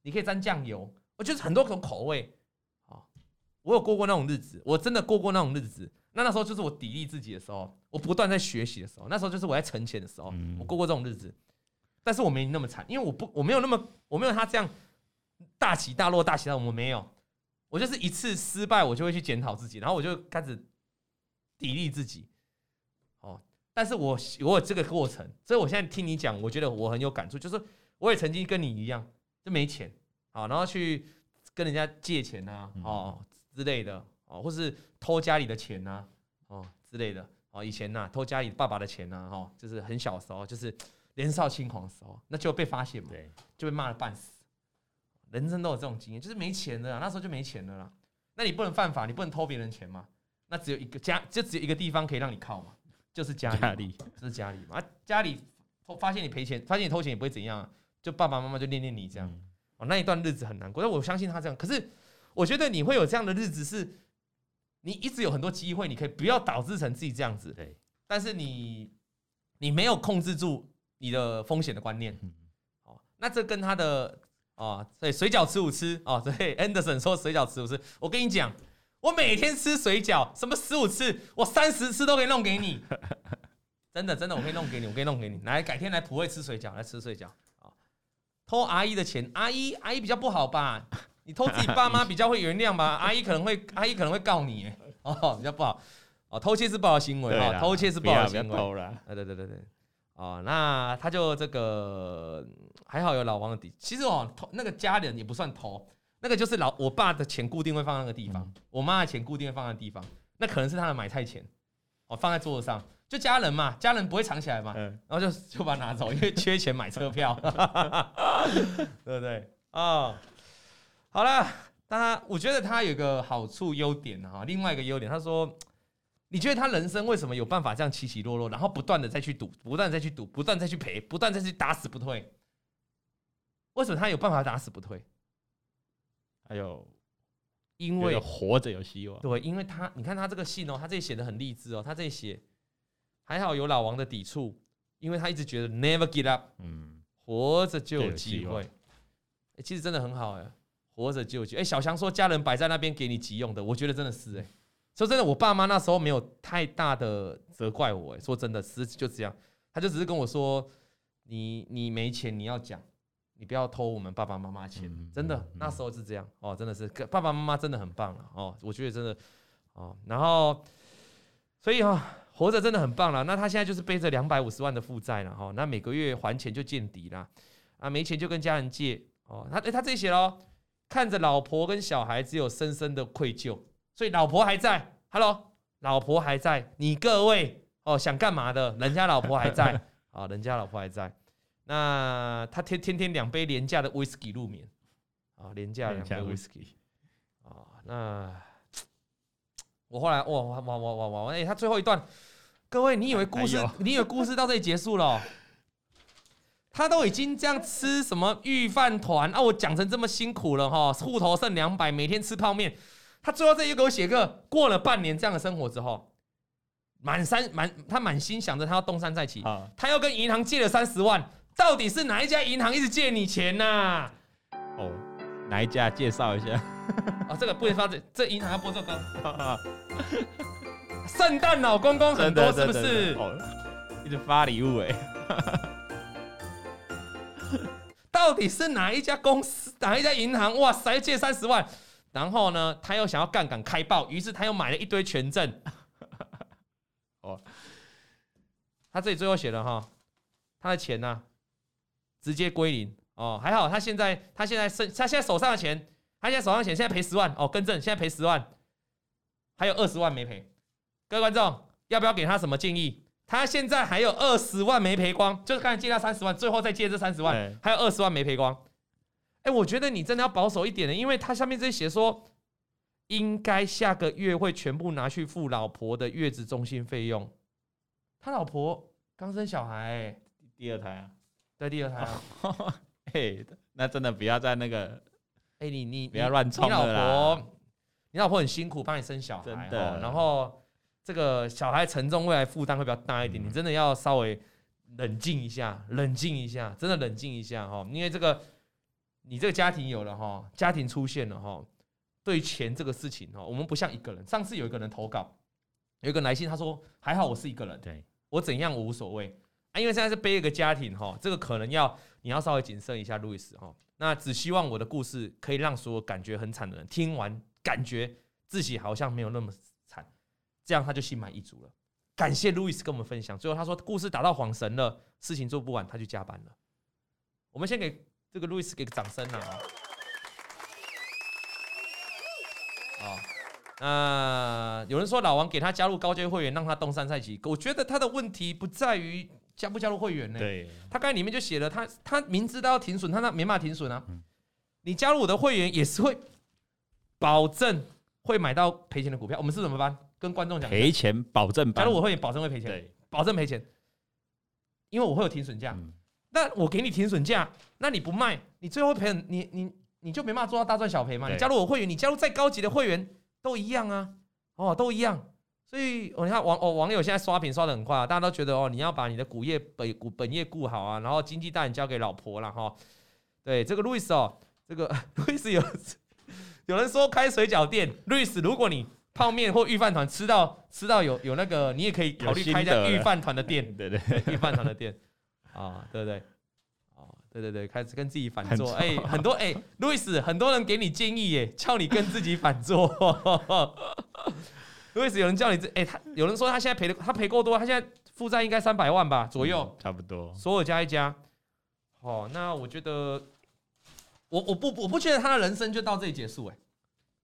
你可以沾酱油，我就是很多种口味。我有过过那种日子，我真的过过那种日子。那那时候就是我砥砺自己的时候，我不断在学习的时候。那时候就是我在存钱的时候，我过过这种日子。但是我没那么惨，因为我不，我没有那么，我没有他这样大起大落、大起大落。我没有，我就是一次失败，我就会去检讨自己，然后我就开始砥砺自己。哦，但是我我有这个过程，所以我现在听你讲，我觉得我很有感触。就是我也曾经跟你一样，就没钱，啊，然后去跟人家借钱啊，哦。之类的哦，或是偷家里的钱呐，哦之类的哦，以前呐偷家里爸爸的钱呐，哦，就是很小的时候，就是 年少轻狂的时候，那就被发现嘛，对，就被骂了半死。人生都有这种经验，就是没钱了，那时候就没钱的啦。那你不能犯法，你不能偷别人钱嘛？那只有一个家，就只有一个地方可以让你靠嘛，就是家里，家里就是家里嘛。家里偷发现你赔钱，发现你偷钱也不会怎样，就爸爸妈妈就念念你这样。哦，那一段日子很难过，但我相信他这样，可是。我觉得你会有这样的日子，是你一直有很多机会，你可以不要导致成自己这样子。对，但是你你没有控制住你的风险的观念。嗯哦，那这跟他的啊，对，水饺吃五吃哦，对，Anderson 说水饺吃五吃。我跟你讲，我每天吃水饺，什么十五次，我三十次都可以弄给你。真的真的，我可以弄给你，我可以弄给你。来，改天来普惠吃水饺，来吃水饺啊。偷阿姨的钱，阿姨阿姨比较不好吧？你偷自己爸妈比较会原谅吧？阿姨可能会，阿姨可能会告你，哦，比较不好，哦，偷窃是不好的行为，哦，偷窃是不好的行为，对对对对对，哦，那他就这个还好有老王的底，其实哦，偷那个家人也不算偷，那个就是老我爸的钱固定会放在那个地方，我妈的钱固定会放在地方，那可能是他的买菜钱，哦，放在桌子上，就家人嘛，家人不会藏起来嘛，然后就就把它拿走，因为缺钱买车票，对不对？啊。好了，他我觉得他有个好处优点哈，另外一个优点，他说，你觉得他人生为什么有办法这样起起落落，然后不断的再去赌，不断再去赌，不断再去赔，不断再去打死不退？为什么他有办法打死不退？还有，因为活着有希望。对，因为他你看他这个信哦，他这里写的很励志哦，他这里写还好有老王的抵触，因为他一直觉得 never give up，嗯，活着就有机会。哎，其实真的很好哎，活着就有机会。哎，小强说家人摆在那边给你急用的，我觉得真的是哎。说真的，我爸妈那时候没有太大的责怪我哎。说真的，是就这样，他就只是跟我说，你你没钱你要讲，你不要偷我们爸爸妈妈钱。真的，那时候是这样哦，真的是爸爸妈妈真的很棒了哦，我觉得真的哦，然后所以哈。活着真的很棒了，那他现在就是背着两百五十万的负债了哈，那每个月还钱就见底了，啊，没钱就跟家人借哦，他诶，他自己写了，看着老婆跟小孩只有深深的愧疚，所以老婆还在，Hello，老婆还在，你各位哦想干嘛的？人家老婆还在啊，人家老婆还在，那他天天天两杯廉价的威士忌入眠啊，廉价两杯威士忌啊，那。我后来哇哇哇哇哇哇！哎，他最后一段，各位，你以为故事，你以为故事到这里结束了喔？他都已经这样吃什么御饭团啊？我讲成这么辛苦了哈，户头剩两百，每天吃泡面。他最后这又给我写个，过了半年这样的生活之后，满山满他满心想着他要东山再起，啊他又跟银行借了三十万，到底是哪一家银行一直借你钱呐？哦，哪一家？介绍一下。啊、哦，这个不能发这这银行要播这个歌。圣诞老公公很多是不是？哦一直发礼物哎。到底是哪一家公司，哪一家银行？哇塞，借三十万，然后呢，他又想要杠杆开爆，于是他又买了一堆权证。哦，他这里最后写了哈，他的钱呢、啊，直接归零哦，还好他现在他现在剩他现在手上的钱。他现在手上钱，现在赔十万哦，更正，现在赔十万，还有二十万没赔。各位观众，要不要给他什么建议？他现在还有二十万没赔光，就是刚才借他三十万，最后再借这三十万，欸、还有二十万没赔光。哎、欸，我觉得你真的要保守一点的，因为他下面这写说，应该下个月会全部拿去付老婆的月子中心费用。他老婆刚生小孩、欸，第二胎啊，对，第二胎啊。嘿，那真的不要在那个。哎，你你不要乱冲了！你老婆，你老婆很辛苦，帮你生小孩，真的。然后这个小孩沉重，未来负担会比较大一点。你真的要稍微冷静一下，冷静一下，真的冷静一下哈。因为这个，你这个家庭有了哈，家庭出现了哈，对钱这个事情哈，我们不像一个人。上次有一个人投稿，有一个来信，他说还好我是一个人，对我怎样我无所谓啊。因为现在是背一个家庭哈，这个可能要你要稍微谨慎一下，路易斯哈。那只希望我的故事可以让所有感觉很惨的人听完，感觉自己好像没有那么惨，这样他就心满意足了。感谢路易斯跟我们分享。最后他说故事打到恍神了，事情做不完，他就加班了。我们先给这个路易斯给个掌声啊！啊，那有人说老王给他加入高阶会员，让他东山再起。我觉得他的问题不在于。加不加入会员呢？对，他刚才里面就写了，他他明知道要停损，他那没办法停损啊。你加入我的会员也是会保证会买到赔钱的股票。我们是怎么办？跟观众讲赔钱保证，加入我会员保证会赔钱，对，保证赔钱，因为我会有停损价。那我给你停损价，那你不卖，你最后会赔，你你你就没办法做到大赚小赔嘛。你加入我会员，你加入再高级的会员都一样啊，哦，都一样。所以，我你看网哦，网友现在刷屏刷的很快啊，大家都觉得哦，你要把你的股业本股本业顾好啊，然后经济大权交给老婆了哈。对，这个路易斯哦，这个路易斯有有人说开水饺店，路易斯，如果你泡面或御饭团吃到吃到有有那个，你也可以考虑开一家御饭团的店，对 对，御饭团的店啊，对不对？啊，对对对，开始跟自己反做，哎，很多哎，路易斯，很多人给你建议耶，叫你跟自己反做。路易斯，有人叫你这，哎，他有人说他现在赔的，他赔够多，他现在负债应该三百万吧左右，差不多，所有加一加。哦，那我觉得，我我不我不觉得他的人生就到这里结束，哎，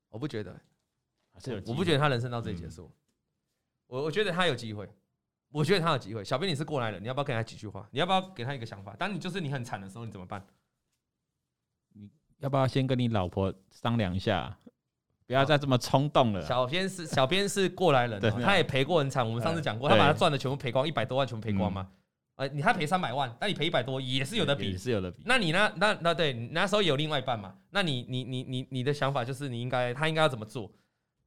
我不觉得，我不觉得他人生到这里结束，我我觉得他有机会，我觉得他有机会。小编你是过来人，你要不要给他几句话？你要不要给他一个想法？当你就是你很惨的时候，你怎么办？你要不要先跟你老婆商量一下？不要再这么冲动了。小编是小编是过来人，他也赔过很惨。我们上次讲过，他把他赚的全部赔光，一百多万全部赔光吗？呃，你他赔三百万，那你赔一百多也是有的比，也是有的比。那你呢？那那对，那时候有另外一半嘛？那你你你你你的想法就是你应该他应该要怎么做？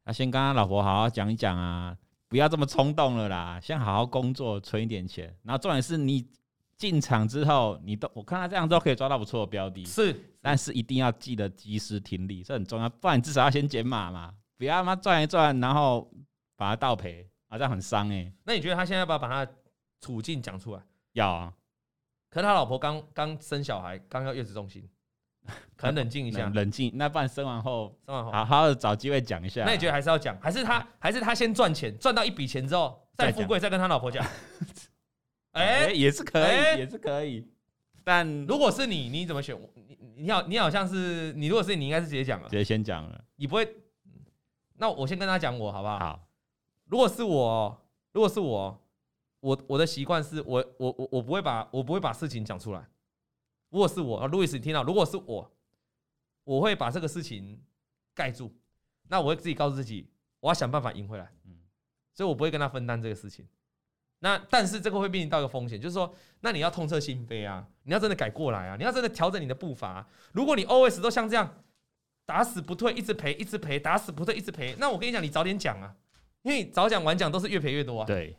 那先跟他老婆好好讲一讲啊，不要这么冲动了啦，先好好工作存一点钱。然后重点是你进场之后，你都我看他这样都可以抓到不错的标的，是，但是一定要记得及时停利，这很重要，不然你至少要先减码嘛，不要他妈赚一赚，然后把它倒赔，啊，这样很伤哎。那你觉得他现在要不要把他处境讲出来？要啊，可是他老婆刚刚生小孩，刚要月子中心，可能冷静一下，冷静。那不然生完后，生完后好好的找机会讲一下。那你觉得还是要讲，还是他，还是他先赚钱，赚到一笔钱之后再富贵，再跟他老婆讲？哎，也是可以，也是可以。但如果是你，你怎么选？你你好，你好像是你。如果是你，应该是直接讲了，直接先讲了。你不会？那我先跟他讲我好不好？好。如果是我，如果是我，我我的习惯是我我我我不会把我不会把事情讲出来。如果是我啊，路易斯，你听到？如果是我，我会把这个事情盖住。那我会自己告诉自己，我要想办法赢回来。嗯。所以我不会跟他分担这个事情。那但是这个会面临到一个风险，就是说，那你要痛彻心扉啊，你要真的改过来啊，你要真的调整你的步伐啊。如果你 always 都像这样打死不退，一直赔，一直赔，打死不退，一直赔，那我跟你讲，你早点讲啊，因为早讲晚讲都是越赔越多啊。对。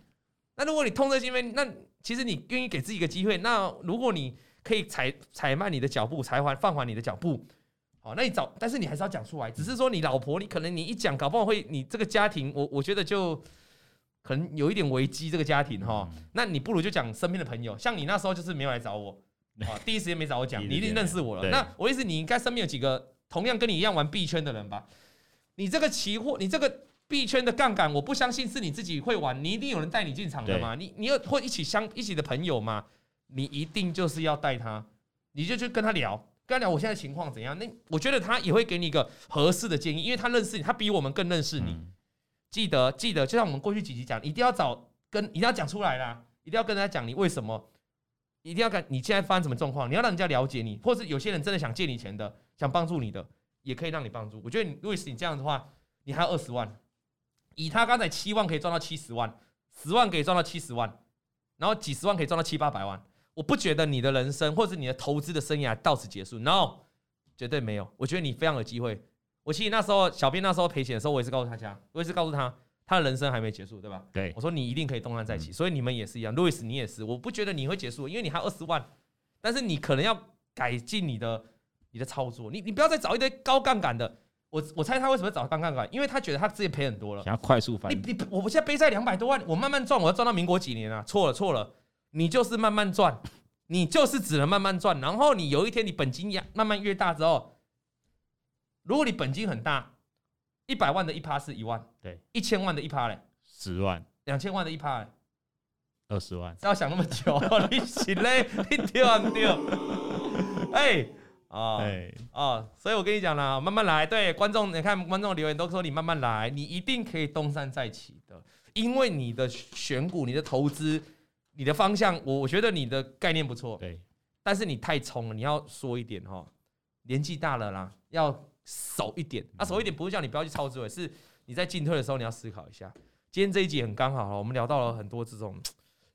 那如果你痛彻心扉，那其实你愿意给自己一个机会，那如果你可以踩踩慢你的脚步，踩缓放缓你的脚步，好，那你找，但是你还是要讲出来。只是说你老婆，你可能你一讲，搞不好会你这个家庭，我我觉得就。可能有一点危机，这个家庭哈，那你不如就讲身边的朋友，像你那时候就是没有来找我，啊，第一时间没找我讲，你一定认识我了。那我意思，你应该身边有几个同样跟你一样玩币圈的人吧？你这个期货，你这个币圈的杠杆，我不相信是你自己会玩，你一定有人带你进场的嘛？你你有会一起相一起的朋友吗？你一定就是要带他，你就去跟他聊，跟他聊我现在情况怎样？那我觉得他也会给你一个合适的建议，因为他认识你，他比我们更认识你。记得记得，就像我们过去几集讲，一定要找跟，一定要讲出来啦，一定要跟人家讲你为什么，一定要看你现在发生什么状况，你要让人家了解你，或是有些人真的想借你钱的，想帮助你的，也可以让你帮助。我觉得，如果是你这样的话，你还有二十万，以他刚才七万可以赚到七十万，十万可以赚到七十万，然后几十万可以赚到七八百万，我不觉得你的人生或者你的投资的生涯到此结束，no，绝对没有。我觉得你非常有机会。我其实那时候，小编那时候赔钱的时候，我也是告诉大家，我也是告诉他，他的人生还没结束，对吧？对，我说你一定可以东山再起，所以你们也是一样，路易斯你也是，我不觉得你会结束，因为你还二十万，但是你可能要改进你的你的操作，你你不要再找一堆高杠杆的，我我猜他为什么找高杠杆，因为他觉得他自己赔很多了，想要快速翻。你你我我现在背债两百多万，我慢慢赚，我要赚到民国几年啊？错了错了，你就是慢慢赚，你就是只能慢慢赚，然后你有一天你本金呀慢慢越大之后，如果你本金很大。一百万的一趴是一万，对，一千万的一趴嘞，十万，两千万的一趴嘞，二十万，不要想那么久，你行嘞，你丢啊丢，哎，哦，哎，啊，所以我跟你讲啦，慢慢来，对，观众，你看观众留言都说你慢慢来，你一定可以东山再起的，因为你的选股、你的投资、你的方向，我我觉得你的概念不错，对，但是你太冲了，你要说一点哈，年纪大了啦，要。守一点，那、啊、守一点不是叫你不要去操作，是你在进退的时候你要思考一下。今天这一集很刚好，我们聊到了很多这种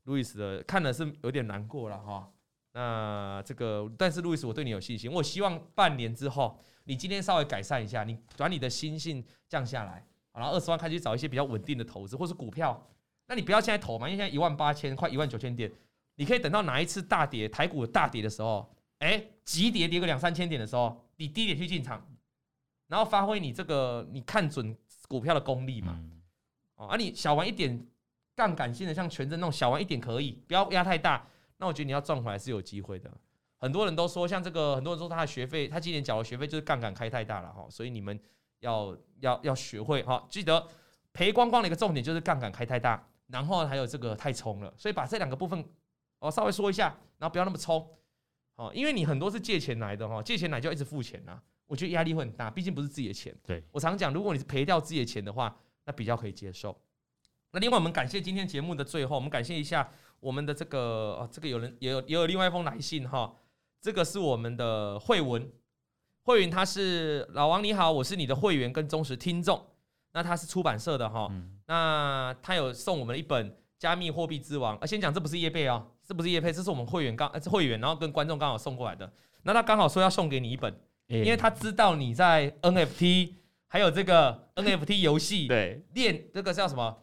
路易斯的，看的是有点难过了哈。那这个，但是路易斯，我对你有信心，我希望半年之后，你今天稍微改善一下，你把你的心性降下来，然后二十万开始找一些比较稳定的投资，或是股票。那你不要现在投嘛，因为现在一万八千，快一万九千点，你可以等到哪一次大跌，台股大跌的时候，哎，急跌跌个两三千点的时候，你低点去进场。然后发挥你这个你看准股票的功力嘛，哦，啊，你小玩一点，杠杆性的像权证那种小玩一点可以，不要压太大。那我觉得你要赚回来是有机会的。很多人都说，像这个，很多人说他的学费，他今年缴的学费就是杠杆开太大了哈，所以你们要要要学会哈，记得赔光光的一个重点就是杠杆开太大，然后还有这个太冲了，所以把这两个部分哦稍微说一下，然后不要那么冲，哦，因为你很多是借钱来的哈，借钱来就要一直付钱呐。我觉得压力会很大，毕竟不是自己的钱。对，我常讲，如果你是赔掉自己的钱的话，那比较可以接受。那另外，我们感谢今天节目的最后，我们感谢一下我们的这个哦，这个有人也有也有另外一封来信哈，这个是我们的慧文，慧文他是老王你好，我是你的会员跟忠实听众。那他是出版社的哈，嗯、那他有送我们一本《加密货币之王》啊，先讲这不是业配哦，这不是业配，这是我们会员刚会员，然后跟观众刚好送过来的。那他刚好说要送给你一本。因为他知道你在 NFT，还有这个 NFT 游戏，对，练这个叫什么？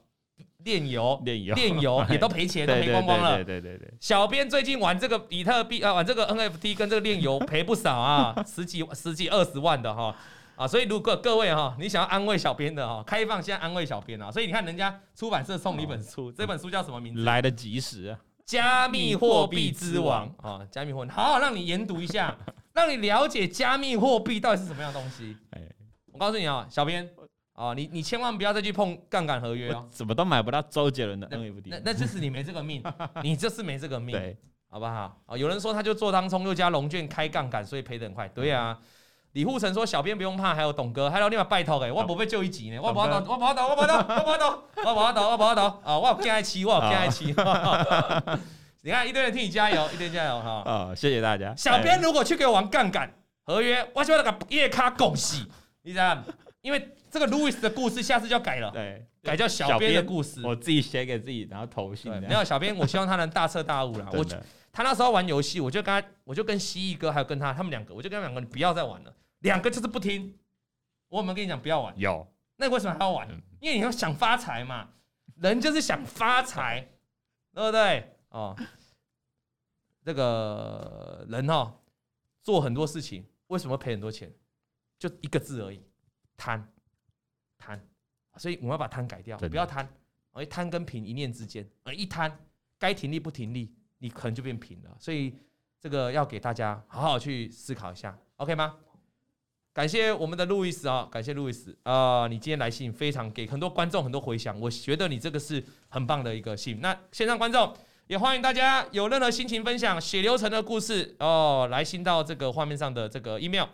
练炼油、炼油、炼油 也都赔钱，都赔光光了。对对对对。小编最近玩这个比特币啊，玩这个 NFT 跟这个炼油赔不少啊，十几、十几、二十万的哈啊，所以如果各位哈，你想要安慰小编的哈，开放现在安慰小编啊，所以你看人家出版社送你一本书，这本书叫什么名字？来得及时啊！加密货币之王啊，加密货币，好好让你研读一下，让你了解加密货币到底是什么样的东西。我告诉你啊，小编。哦，你你千万不要再去碰杠杆合约哦，怎么都买不到周杰伦的 NFT，那那就是你没这个命，你就是没这个命，对，好不好？啊，有人说他就做当冲又加龙券开杠杆，所以赔得很快。对啊，李护成说小编不用怕，还有董哥，还有另外拜托诶，我不被救一集呢，我不要倒，我不要倒，我不要倒，我不要倒，我不要倒，我不要倒啊，我有偏爱期，我有偏爱期。你看一堆人替你加油，一堆人加油哈。啊，谢谢大家。小编如果去给我玩杠杆合约，我就要那个夜咖恭喜，你知道？因为这个 Louis 的故事下次就要改了，对，改叫小编的故事，我自己写给自己，然后投信。没有小编，我希望他能大彻大悟了。我他那时候玩游戏，我就跟他，我就跟蜥蜴哥还有跟他，他们两个，我就跟他们两个，你不要再玩了。两个就是不听。我有没有跟你讲不要玩？有。那为什么还要玩？因为你要想发财嘛，人就是想发财，对不对？哦，这个人哈，做很多事情，为什么赔很多钱？就一个字而已。贪，贪，所以我们要把贪改掉，不要贪。而贪跟贫一念之间，而一贪，该停利不停利，你可能就变平了。所以这个要给大家好好去思考一下，OK 吗？感谢我们的路易斯啊，感谢路易斯啊，你今天来信非常给很多观众很多回响，我觉得你这个是很棒的一个信。那线上观众也欢迎大家有任何心情分享血流成的故事哦，来信到这个画面上的这个 email。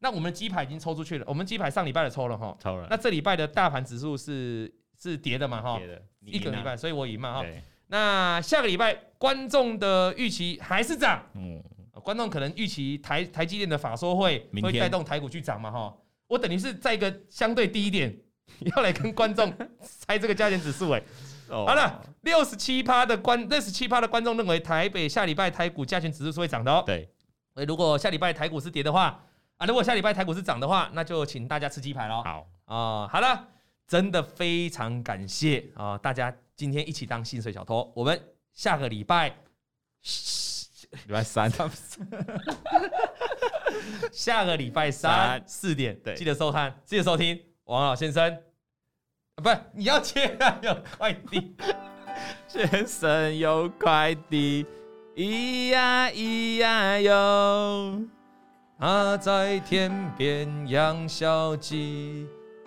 那我们鸡排已经抽出去了，我们鸡排上礼拜的抽了哈，抽了。那这礼拜的大盘指数是是跌的嘛哈，跌的，一个礼拜，所以我赢嘛哈。那下个礼拜观众的预期还是涨，嗯，观众可能预期台台积电的法说会会带动台股去涨嘛哈。我等于是在一个相对低一点，要来跟观众 猜这个加权指数哎。好了，六十七趴的观六十七趴的观众认为台北下礼拜台股加权指数是会涨的哦。对，所以如果下礼拜台股是跌的话。啊，如果下礼拜台股是涨的话，那就请大家吃鸡排喽。好啊、呃，好了，真的非常感谢啊、呃，大家今天一起当薪水小偷。我们下个礼拜，礼拜三，下个礼拜三四点，对，记得收看，记得收听王老先生。啊，不是，你要接啊，有快递，先生有快递，咿呀咿呀哟。他在天边养小鸡，